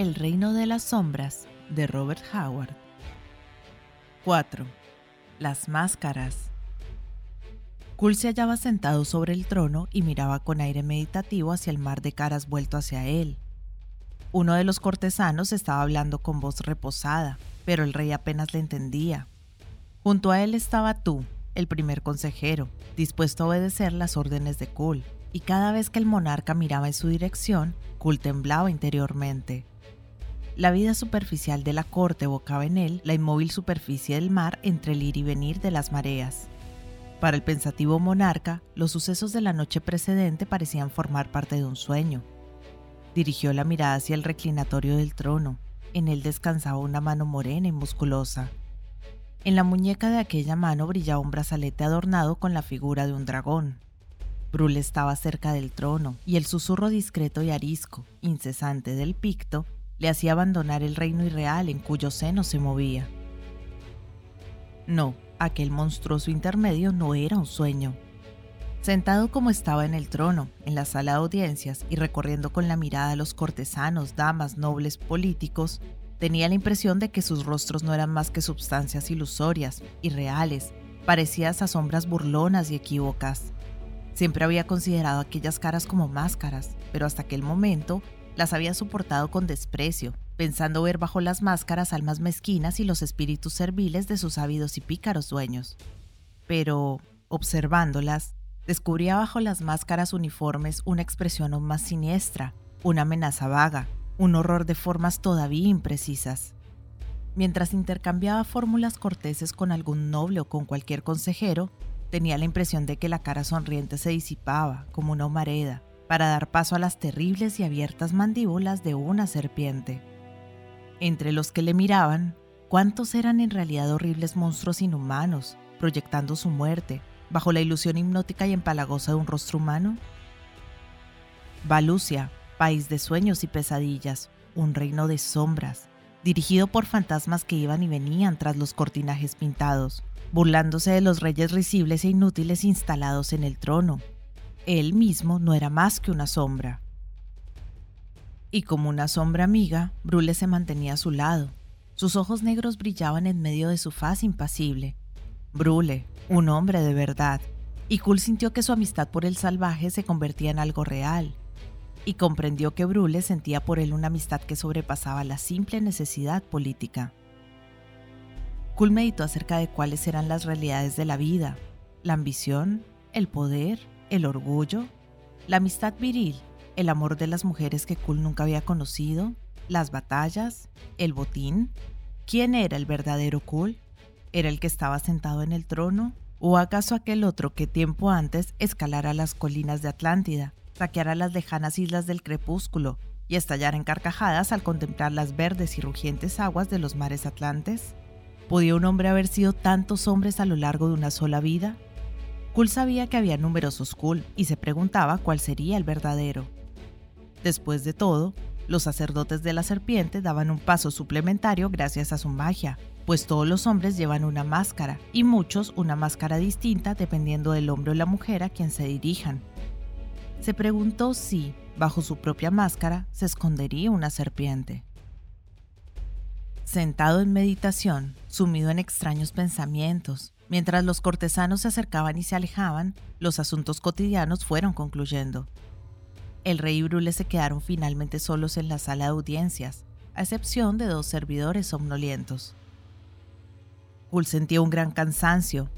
El reino de las sombras de Robert Howard. 4. Las máscaras. Kul se hallaba sentado sobre el trono y miraba con aire meditativo hacia el mar de caras vuelto hacia él. Uno de los cortesanos estaba hablando con voz reposada, pero el rey apenas le entendía. Junto a él estaba tú, el primer consejero, dispuesto a obedecer las órdenes de Kul, y cada vez que el monarca miraba en su dirección, Kul temblaba interiormente. La vida superficial de la corte evocaba en él la inmóvil superficie del mar entre el ir y venir de las mareas. Para el pensativo monarca, los sucesos de la noche precedente parecían formar parte de un sueño. Dirigió la mirada hacia el reclinatorio del trono. En él descansaba una mano morena y musculosa. En la muñeca de aquella mano brillaba un brazalete adornado con la figura de un dragón. Brule estaba cerca del trono, y el susurro discreto y arisco, incesante del picto, le hacía abandonar el reino irreal en cuyo seno se movía. No, aquel monstruoso intermedio no era un sueño. Sentado como estaba en el trono, en la sala de audiencias y recorriendo con la mirada a los cortesanos, damas, nobles, políticos, tenía la impresión de que sus rostros no eran más que substancias ilusorias, irreales, parecidas a sombras burlonas y equívocas. Siempre había considerado aquellas caras como máscaras, pero hasta aquel momento las había soportado con desprecio, pensando ver bajo las máscaras almas mezquinas y los espíritus serviles de sus ávidos y pícaros dueños. Pero, observándolas, descubría bajo las máscaras uniformes una expresión aún más siniestra, una amenaza vaga, un horror de formas todavía imprecisas. Mientras intercambiaba fórmulas corteses con algún noble o con cualquier consejero, tenía la impresión de que la cara sonriente se disipaba como una humareda, para dar paso a las terribles y abiertas mandíbulas de una serpiente. Entre los que le miraban, ¿cuántos eran en realidad horribles monstruos inhumanos, proyectando su muerte, bajo la ilusión hipnótica y empalagosa de un rostro humano? Valucia, país de sueños y pesadillas, un reino de sombras, dirigido por fantasmas que iban y venían tras los cortinajes pintados, burlándose de los reyes risibles e inútiles instalados en el trono, él mismo no era más que una sombra. Y como una sombra amiga, Brule se mantenía a su lado. Sus ojos negros brillaban en medio de su faz impasible. Brule, un hombre de verdad. Y Kul sintió que su amistad por el salvaje se convertía en algo real. Y comprendió que Brule sentía por él una amistad que sobrepasaba la simple necesidad política. Kul meditó acerca de cuáles eran las realidades de la vida, la ambición, el poder, el orgullo, la amistad viril, el amor de las mujeres que Kul nunca había conocido, las batallas, el botín. ¿Quién era el verdadero Kul? ¿Era el que estaba sentado en el trono? ¿O acaso aquel otro que tiempo antes escalara las colinas de Atlántida, saqueara las lejanas islas del crepúsculo y estallara en carcajadas al contemplar las verdes y rugientes aguas de los mares atlantes? ¿Podía un hombre haber sido tantos hombres a lo largo de una sola vida? Kul sabía que había numerosos Kul y se preguntaba cuál sería el verdadero. Después de todo, los sacerdotes de la serpiente daban un paso suplementario gracias a su magia, pues todos los hombres llevan una máscara y muchos una máscara distinta dependiendo del hombre o la mujer a quien se dirijan. Se preguntó si, bajo su propia máscara, se escondería una serpiente. Sentado en meditación, sumido en extraños pensamientos, Mientras los cortesanos se acercaban y se alejaban, los asuntos cotidianos fueron concluyendo. El rey y Brule se quedaron finalmente solos en la sala de audiencias, a excepción de dos servidores somnolientos. Kul sentía un gran cansancio.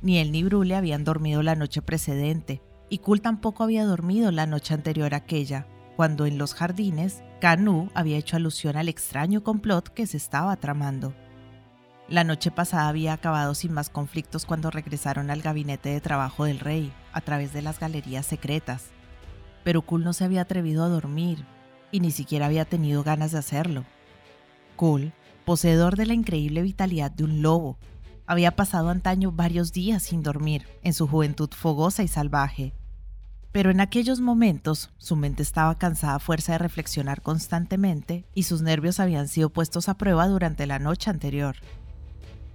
Ni él ni Brule habían dormido la noche precedente, y Kul tampoco había dormido la noche anterior a aquella, cuando en los jardines, Kanu había hecho alusión al extraño complot que se estaba tramando. La noche pasada había acabado sin más conflictos cuando regresaron al gabinete de trabajo del rey, a través de las galerías secretas. Pero Kul no se había atrevido a dormir, y ni siquiera había tenido ganas de hacerlo. Kul, poseedor de la increíble vitalidad de un lobo, había pasado antaño varios días sin dormir, en su juventud fogosa y salvaje. Pero en aquellos momentos su mente estaba cansada a fuerza de reflexionar constantemente y sus nervios habían sido puestos a prueba durante la noche anterior.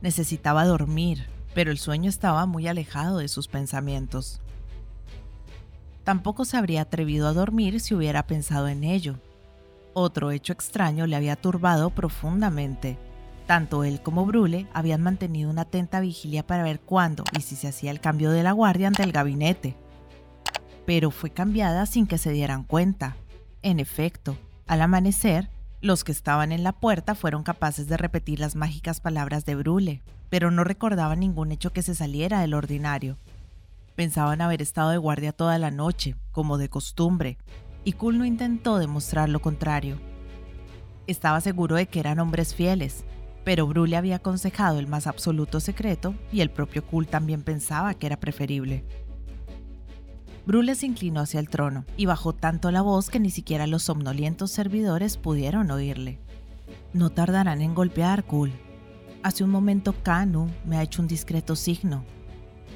Necesitaba dormir, pero el sueño estaba muy alejado de sus pensamientos. Tampoco se habría atrevido a dormir si hubiera pensado en ello. Otro hecho extraño le había turbado profundamente. Tanto él como Brule habían mantenido una atenta vigilia para ver cuándo y si se hacía el cambio de la guardia ante el gabinete. Pero fue cambiada sin que se dieran cuenta. En efecto, al amanecer, los que estaban en la puerta fueron capaces de repetir las mágicas palabras de Brule, pero no recordaban ningún hecho que se saliera del ordinario. Pensaban haber estado de guardia toda la noche, como de costumbre, y Kul no intentó demostrar lo contrario. Estaba seguro de que eran hombres fieles, pero Brule había aconsejado el más absoluto secreto y el propio Kul también pensaba que era preferible. Brule se inclinó hacia el trono y bajó tanto la voz que ni siquiera los somnolientos servidores pudieron oírle. No tardarán en golpear, Kul. Hace un momento Kanu me ha hecho un discreto signo.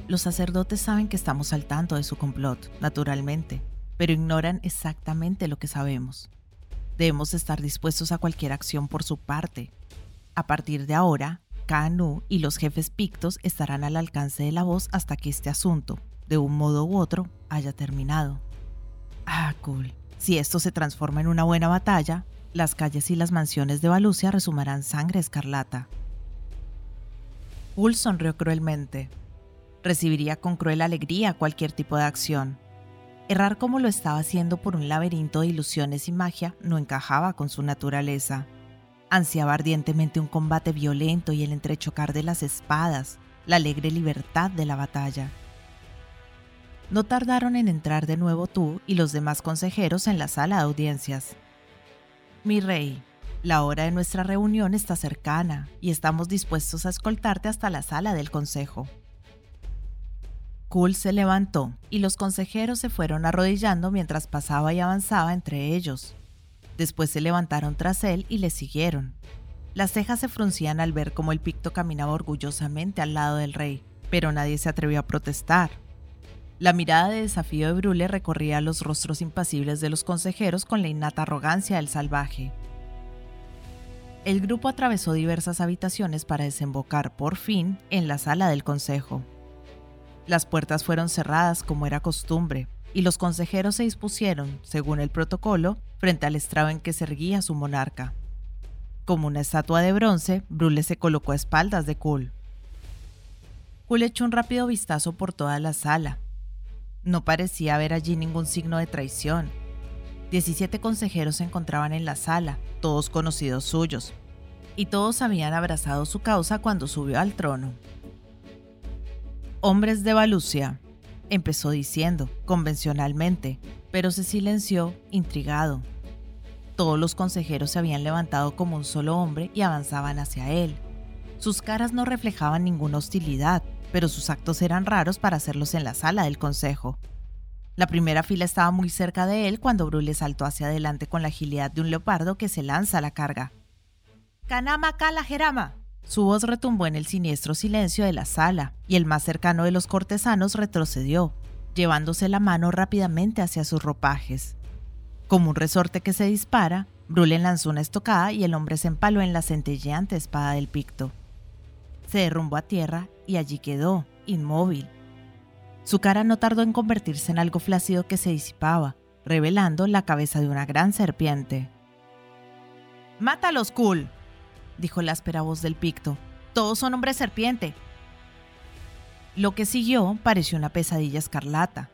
Los sacerdotes saben que estamos al tanto de su complot, naturalmente, pero ignoran exactamente lo que sabemos. Debemos estar dispuestos a cualquier acción por su parte. A partir de ahora, Kanu y los jefes pictos estarán al alcance de la voz hasta que este asunto, de un modo u otro, haya terminado. Ah, cool. Si esto se transforma en una buena batalla, las calles y las mansiones de Valucia resumarán sangre escarlata. Cool sonrió cruelmente. Recibiría con cruel alegría cualquier tipo de acción. Errar como lo estaba haciendo por un laberinto de ilusiones y magia no encajaba con su naturaleza. Ansiaba ardientemente un combate violento y el entrechocar de las espadas, la alegre libertad de la batalla. No tardaron en entrar de nuevo tú y los demás consejeros en la sala de audiencias. Mi rey, la hora de nuestra reunión está cercana y estamos dispuestos a escoltarte hasta la sala del consejo. Kul se levantó y los consejeros se fueron arrodillando mientras pasaba y avanzaba entre ellos. Después se levantaron tras él y le siguieron. Las cejas se fruncían al ver cómo el picto caminaba orgullosamente al lado del rey, pero nadie se atrevió a protestar. La mirada de desafío de Brule recorría los rostros impasibles de los consejeros con la innata arrogancia del salvaje. El grupo atravesó diversas habitaciones para desembocar, por fin, en la sala del consejo. Las puertas fueron cerradas como era costumbre, y los consejeros se dispusieron, según el protocolo, frente al estrado en que se erguía su monarca. Como una estatua de bronce, Brule se colocó a espaldas de Kul. Kul echó un rápido vistazo por toda la sala, no parecía haber allí ningún signo de traición. Diecisiete consejeros se encontraban en la sala, todos conocidos suyos, y todos habían abrazado su causa cuando subió al trono. Hombres de Valucia, empezó diciendo, convencionalmente, pero se silenció, intrigado. Todos los consejeros se habían levantado como un solo hombre y avanzaban hacia él. Sus caras no reflejaban ninguna hostilidad, pero sus actos eran raros para hacerlos en la sala del consejo. La primera fila estaba muy cerca de él cuando Brule saltó hacia adelante con la agilidad de un leopardo que se lanza a la carga. ¡Kanama Kala Jerama! Su voz retumbó en el siniestro silencio de la sala, y el más cercano de los cortesanos retrocedió, llevándose la mano rápidamente hacia sus ropajes. Como un resorte que se dispara, Brule lanzó una estocada y el hombre se empaló en la centelleante espada del picto. Se derrumbó a tierra y allí quedó, inmóvil. Su cara no tardó en convertirse en algo flácido que se disipaba, revelando la cabeza de una gran serpiente. ¡Mátalos, Cool! dijo la áspera voz del picto. Todos son hombres serpiente. Lo que siguió pareció una pesadilla escarlata.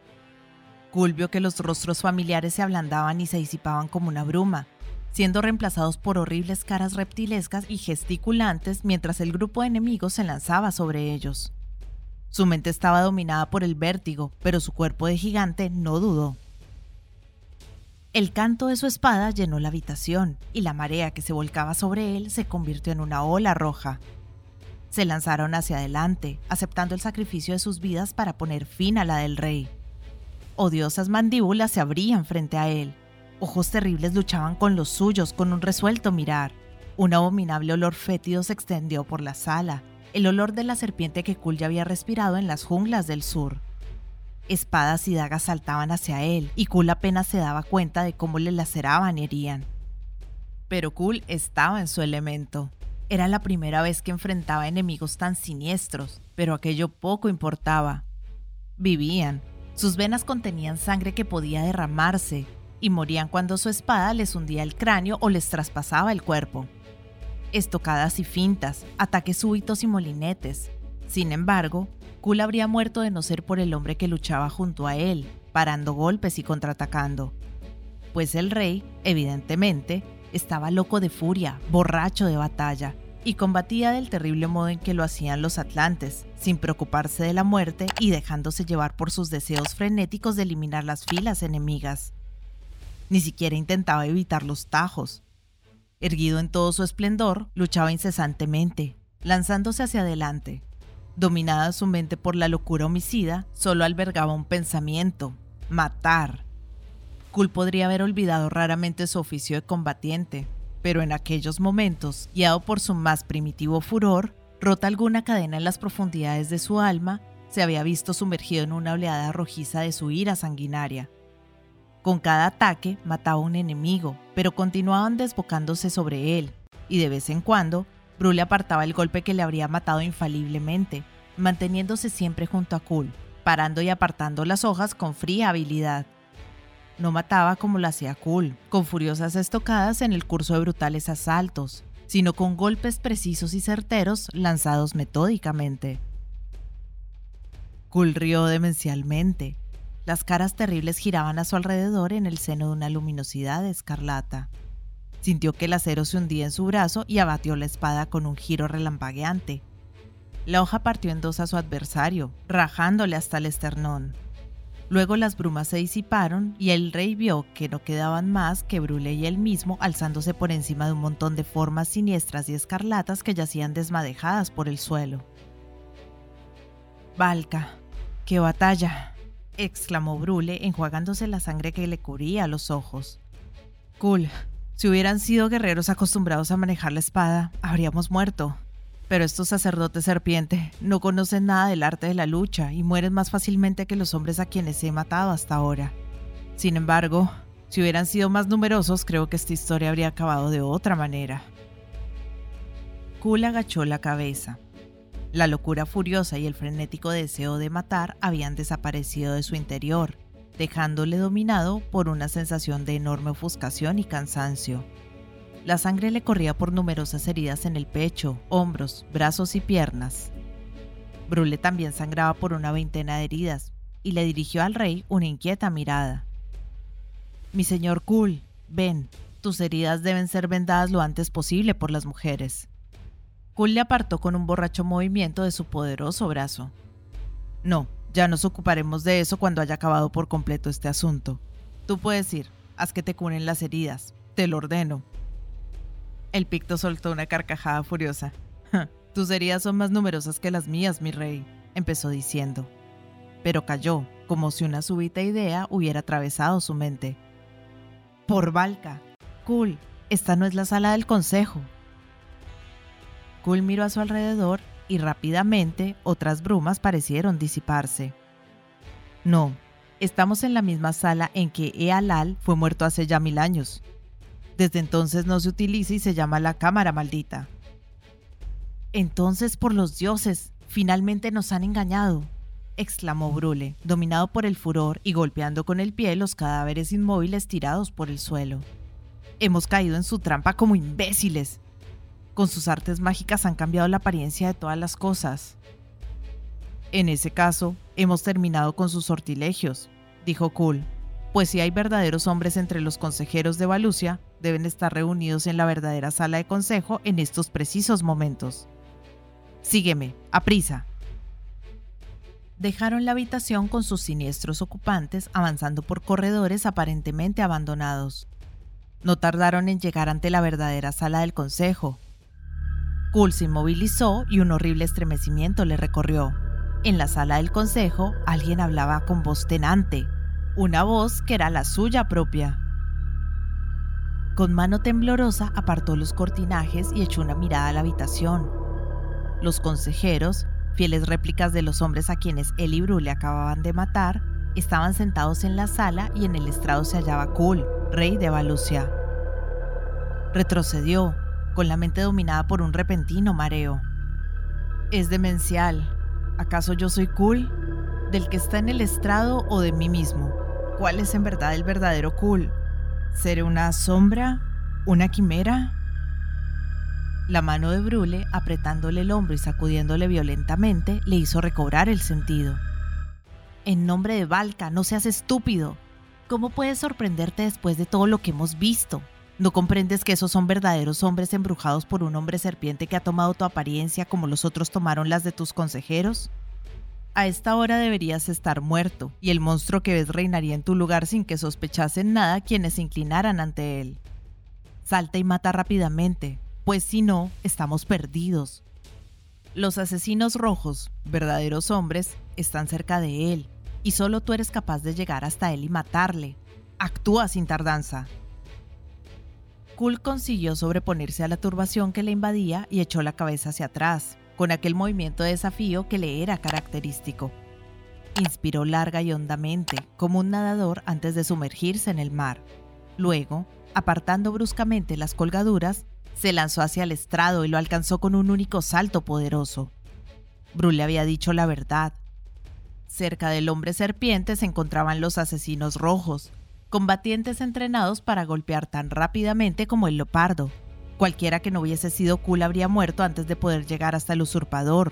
Cool vio que los rostros familiares se ablandaban y se disipaban como una bruma, siendo reemplazados por horribles caras reptilescas y gesticulantes mientras el grupo de enemigos se lanzaba sobre ellos. Su mente estaba dominada por el vértigo, pero su cuerpo de gigante no dudó. El canto de su espada llenó la habitación, y la marea que se volcaba sobre él se convirtió en una ola roja. Se lanzaron hacia adelante, aceptando el sacrificio de sus vidas para poner fin a la del rey. Odiosas mandíbulas se abrían frente a él, Ojos terribles luchaban con los suyos con un resuelto mirar. Un abominable olor fétido se extendió por la sala, el olor de la serpiente que Kul ya había respirado en las junglas del sur. Espadas y dagas saltaban hacia él, y Kul apenas se daba cuenta de cómo le laceraban y herían. Pero Kul estaba en su elemento. Era la primera vez que enfrentaba enemigos tan siniestros, pero aquello poco importaba. Vivían. Sus venas contenían sangre que podía derramarse, y morían cuando su espada les hundía el cráneo o les traspasaba el cuerpo. Estocadas y fintas, ataques súbitos y molinetes. Sin embargo, Kul habría muerto de no ser por el hombre que luchaba junto a él, parando golpes y contraatacando. Pues el rey, evidentemente, estaba loco de furia, borracho de batalla, y combatía del terrible modo en que lo hacían los atlantes, sin preocuparse de la muerte y dejándose llevar por sus deseos frenéticos de eliminar las filas enemigas. Ni siquiera intentaba evitar los tajos. Erguido en todo su esplendor, luchaba incesantemente, lanzándose hacia adelante. Dominada su mente por la locura homicida, solo albergaba un pensamiento, matar. Kul podría haber olvidado raramente su oficio de combatiente, pero en aquellos momentos, guiado por su más primitivo furor, rota alguna cadena en las profundidades de su alma, se había visto sumergido en una oleada rojiza de su ira sanguinaria. Con cada ataque mataba un enemigo, pero continuaban desbocándose sobre él, y de vez en cuando, Bru le apartaba el golpe que le habría matado infaliblemente, manteniéndose siempre junto a Kul, parando y apartando las hojas con fría habilidad. No mataba como lo hacía Cool, con furiosas estocadas en el curso de brutales asaltos, sino con golpes precisos y certeros lanzados metódicamente. Cool rió demencialmente. Las caras terribles giraban a su alrededor en el seno de una luminosidad escarlata. Sintió que el acero se hundía en su brazo y abatió la espada con un giro relampagueante. La hoja partió en dos a su adversario, rajándole hasta el esternón. Luego las brumas se disiparon y el rey vio que no quedaban más que Brule y él mismo alzándose por encima de un montón de formas siniestras y escarlatas que yacían desmadejadas por el suelo. Valka, qué batalla, exclamó Brule enjuagándose la sangre que le cubría los ojos. Cool, si hubieran sido guerreros acostumbrados a manejar la espada, habríamos muerto. Pero estos sacerdotes serpiente no conocen nada del arte de la lucha y mueren más fácilmente que los hombres a quienes he matado hasta ahora. Sin embargo, si hubieran sido más numerosos, creo que esta historia habría acabado de otra manera. Kul agachó la cabeza. La locura furiosa y el frenético deseo de matar habían desaparecido de su interior, dejándole dominado por una sensación de enorme ofuscación y cansancio. La sangre le corría por numerosas heridas en el pecho, hombros, brazos y piernas. Brule también sangraba por una veintena de heridas y le dirigió al rey una inquieta mirada. Mi señor Kul, ven, tus heridas deben ser vendadas lo antes posible por las mujeres. Kul le apartó con un borracho movimiento de su poderoso brazo. No, ya nos ocuparemos de eso cuando haya acabado por completo este asunto. Tú puedes ir, haz que te curen las heridas, te lo ordeno. El picto soltó una carcajada furiosa. Tus heridas son más numerosas que las mías, mi rey, empezó diciendo. Pero cayó, como si una súbita idea hubiera atravesado su mente. Por Valka. Cool, esta no es la sala del consejo. Cool miró a su alrededor y rápidamente otras brumas parecieron disiparse. No, estamos en la misma sala en que Ealal fue muerto hace ya mil años. Desde entonces no se utiliza y se llama la cámara maldita. Entonces, por los dioses, finalmente nos han engañado, exclamó Brule, dominado por el furor y golpeando con el pie los cadáveres inmóviles tirados por el suelo. Hemos caído en su trampa como imbéciles. Con sus artes mágicas han cambiado la apariencia de todas las cosas. En ese caso, hemos terminado con sus sortilegios, dijo Cool, pues si hay verdaderos hombres entre los consejeros de Valucia, deben estar reunidos en la verdadera sala de consejo en estos precisos momentos. Sígueme, a prisa. Dejaron la habitación con sus siniestros ocupantes avanzando por corredores aparentemente abandonados. No tardaron en llegar ante la verdadera sala del consejo. Kul se inmovilizó y un horrible estremecimiento le recorrió. En la sala del consejo alguien hablaba con voz tenante, una voz que era la suya propia. Con mano temblorosa apartó los cortinajes y echó una mirada a la habitación. Los consejeros, fieles réplicas de los hombres a quienes él y Brule acababan de matar, estaban sentados en la sala y en el estrado se hallaba Kul, rey de Valucia. Retrocedió, con la mente dominada por un repentino mareo. Es demencial. ¿Acaso yo soy Kul? ¿Del que está en el estrado o de mí mismo? ¿Cuál es en verdad el verdadero Kul? ¿Seré una sombra? ¿Una quimera? La mano de Brule, apretándole el hombro y sacudiéndole violentamente, le hizo recobrar el sentido. En nombre de Valka, no seas estúpido. ¿Cómo puedes sorprenderte después de todo lo que hemos visto? ¿No comprendes que esos son verdaderos hombres embrujados por un hombre serpiente que ha tomado tu apariencia como los otros tomaron las de tus consejeros? A esta hora deberías estar muerto, y el monstruo que ves reinaría en tu lugar sin que sospechasen nada quienes se inclinaran ante él. Salta y mata rápidamente, pues si no, estamos perdidos. Los asesinos rojos, verdaderos hombres, están cerca de él, y solo tú eres capaz de llegar hasta él y matarle. Actúa sin tardanza. Kul consiguió sobreponerse a la turbación que le invadía y echó la cabeza hacia atrás, con aquel movimiento de desafío que le era característico. Inspiró larga y hondamente, como un nadador antes de sumergirse en el mar. Luego, apartando bruscamente las colgaduras, se lanzó hacia el estrado y lo alcanzó con un único salto poderoso. Brul le había dicho la verdad. Cerca del hombre serpiente se encontraban los asesinos rojos, combatientes entrenados para golpear tan rápidamente como el leopardo. Cualquiera que no hubiese sido Kul habría muerto antes de poder llegar hasta el usurpador.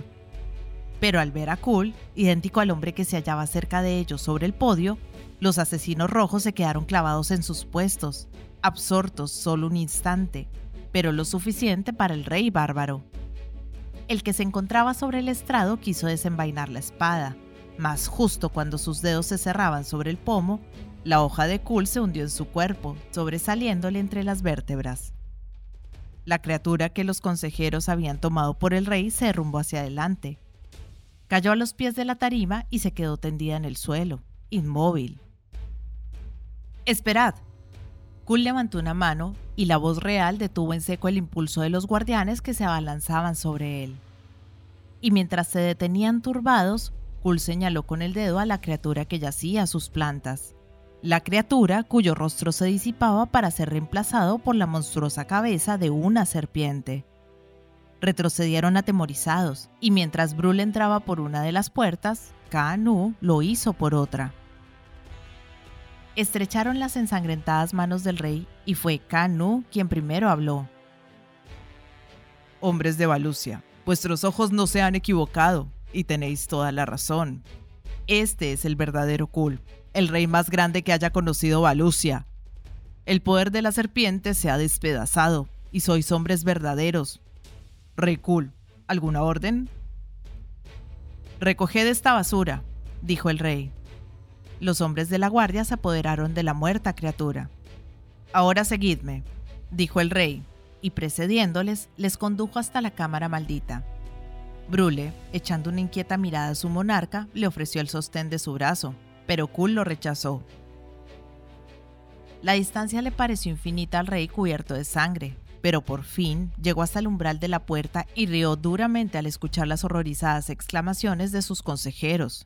Pero al ver a Kul, idéntico al hombre que se hallaba cerca de ellos sobre el podio, los asesinos rojos se quedaron clavados en sus puestos, absortos solo un instante, pero lo suficiente para el rey bárbaro. El que se encontraba sobre el estrado quiso desenvainar la espada, mas justo cuando sus dedos se cerraban sobre el pomo, la hoja de Kul se hundió en su cuerpo, sobresaliéndole entre las vértebras. La criatura que los consejeros habían tomado por el rey se derrumbó hacia adelante. Cayó a los pies de la tarima y se quedó tendida en el suelo, inmóvil. Esperad, Kul levantó una mano y la voz real detuvo en seco el impulso de los guardianes que se abalanzaban sobre él. Y mientras se detenían turbados, Kul señaló con el dedo a la criatura que yacía a sus plantas. La criatura cuyo rostro se disipaba para ser reemplazado por la monstruosa cabeza de una serpiente. Retrocedieron atemorizados, y mientras Brul entraba por una de las puertas, Kaanu lo hizo por otra estrecharon las ensangrentadas manos del rey y fue Kanu quien primero habló. Hombres de Valucia, vuestros ojos no se han equivocado y tenéis toda la razón. Este es el verdadero Kul, el rey más grande que haya conocido Valucia. El poder de la serpiente se ha despedazado y sois hombres verdaderos. Rey Kul, ¿alguna orden? Recoged esta basura, dijo el rey. Los hombres de la guardia se apoderaron de la muerta criatura. Ahora seguidme, dijo el rey, y precediéndoles, les condujo hasta la cámara maldita. Brule, echando una inquieta mirada a su monarca, le ofreció el sostén de su brazo, pero Kul lo rechazó. La distancia le pareció infinita al rey cubierto de sangre, pero por fin llegó hasta el umbral de la puerta y rió duramente al escuchar las horrorizadas exclamaciones de sus consejeros.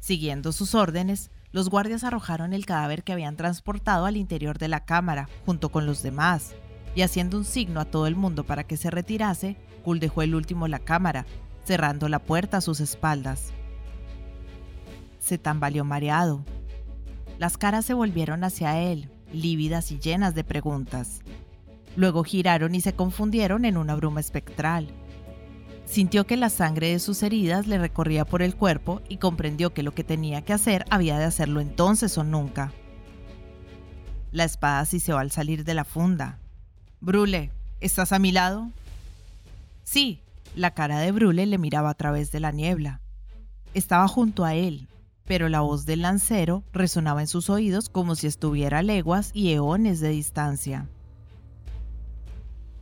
Siguiendo sus órdenes, los guardias arrojaron el cadáver que habían transportado al interior de la cámara, junto con los demás, y haciendo un signo a todo el mundo para que se retirase, Kul dejó el último la cámara, cerrando la puerta a sus espaldas. Se tambaleó mareado. Las caras se volvieron hacia él, lívidas y llenas de preguntas. Luego giraron y se confundieron en una bruma espectral. Sintió que la sangre de sus heridas le recorría por el cuerpo y comprendió que lo que tenía que hacer había de hacerlo entonces o nunca. La espada se va al salir de la funda. Brule, ¿estás a mi lado? Sí, la cara de Brule le miraba a través de la niebla. Estaba junto a él, pero la voz del lancero resonaba en sus oídos como si estuviera a leguas y eones de distancia.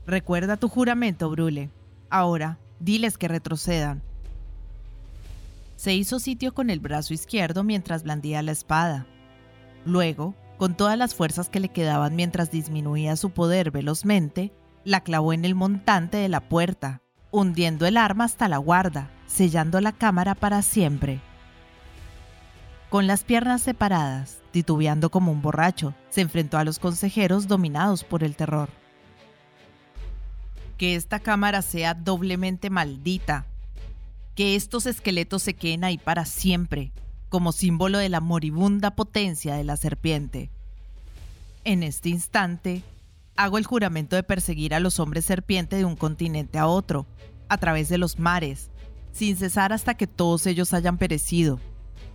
Recuerda tu juramento, Brule. Ahora, Diles que retrocedan. Se hizo sitio con el brazo izquierdo mientras blandía la espada. Luego, con todas las fuerzas que le quedaban mientras disminuía su poder velozmente, la clavó en el montante de la puerta, hundiendo el arma hasta la guarda, sellando la cámara para siempre. Con las piernas separadas, titubeando como un borracho, se enfrentó a los consejeros dominados por el terror. Que esta cámara sea doblemente maldita, que estos esqueletos se queden ahí para siempre, como símbolo de la moribunda potencia de la serpiente. En este instante, hago el juramento de perseguir a los hombres serpiente de un continente a otro, a través de los mares, sin cesar hasta que todos ellos hayan perecido,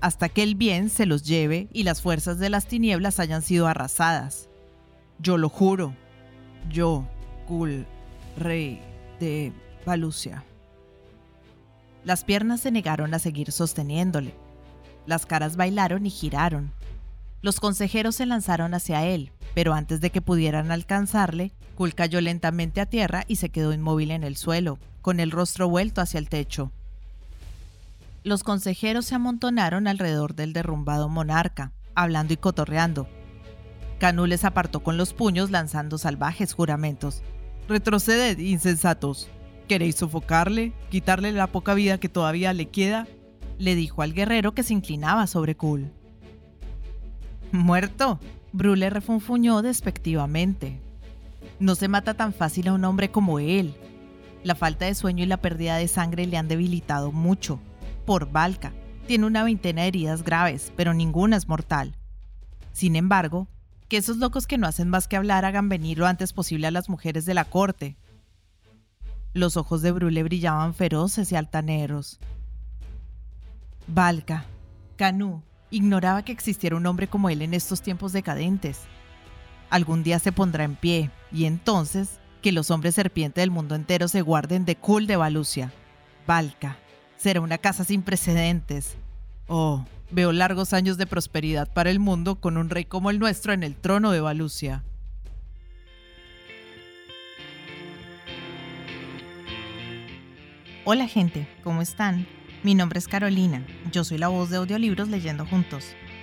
hasta que el bien se los lleve y las fuerzas de las tinieblas hayan sido arrasadas. Yo lo juro, yo, Kul, rey de Valucia. Las piernas se negaron a seguir sosteniéndole. Las caras bailaron y giraron. Los consejeros se lanzaron hacia él, pero antes de que pudieran alcanzarle, Kul cayó lentamente a tierra y se quedó inmóvil en el suelo, con el rostro vuelto hacia el techo. Los consejeros se amontonaron alrededor del derrumbado monarca, hablando y cotorreando. Canú les apartó con los puños lanzando salvajes juramentos. Retroceded, insensatos. ¿Queréis sofocarle? ¿Quitarle la poca vida que todavía le queda? Le dijo al guerrero que se inclinaba sobre Kul. ¿Muerto? Bru le refunfuñó despectivamente. No se mata tan fácil a un hombre como él. La falta de sueño y la pérdida de sangre le han debilitado mucho por Valka. Tiene una veintena de heridas graves, pero ninguna es mortal. Sin embargo, que esos locos que no hacen más que hablar hagan venir lo antes posible a las mujeres de la corte. Los ojos de Brule brillaban feroces y altaneros. Valka, Canú, ignoraba que existiera un hombre como él en estos tiempos decadentes. Algún día se pondrá en pie, y entonces que los hombres serpiente del mundo entero se guarden de Kul de Valucia. Valka. Será una casa sin precedentes. Oh, veo largos años de prosperidad para el mundo con un rey como el nuestro en el trono de Valucia. Hola gente, ¿cómo están? Mi nombre es Carolina, yo soy la voz de audiolibros leyendo juntos.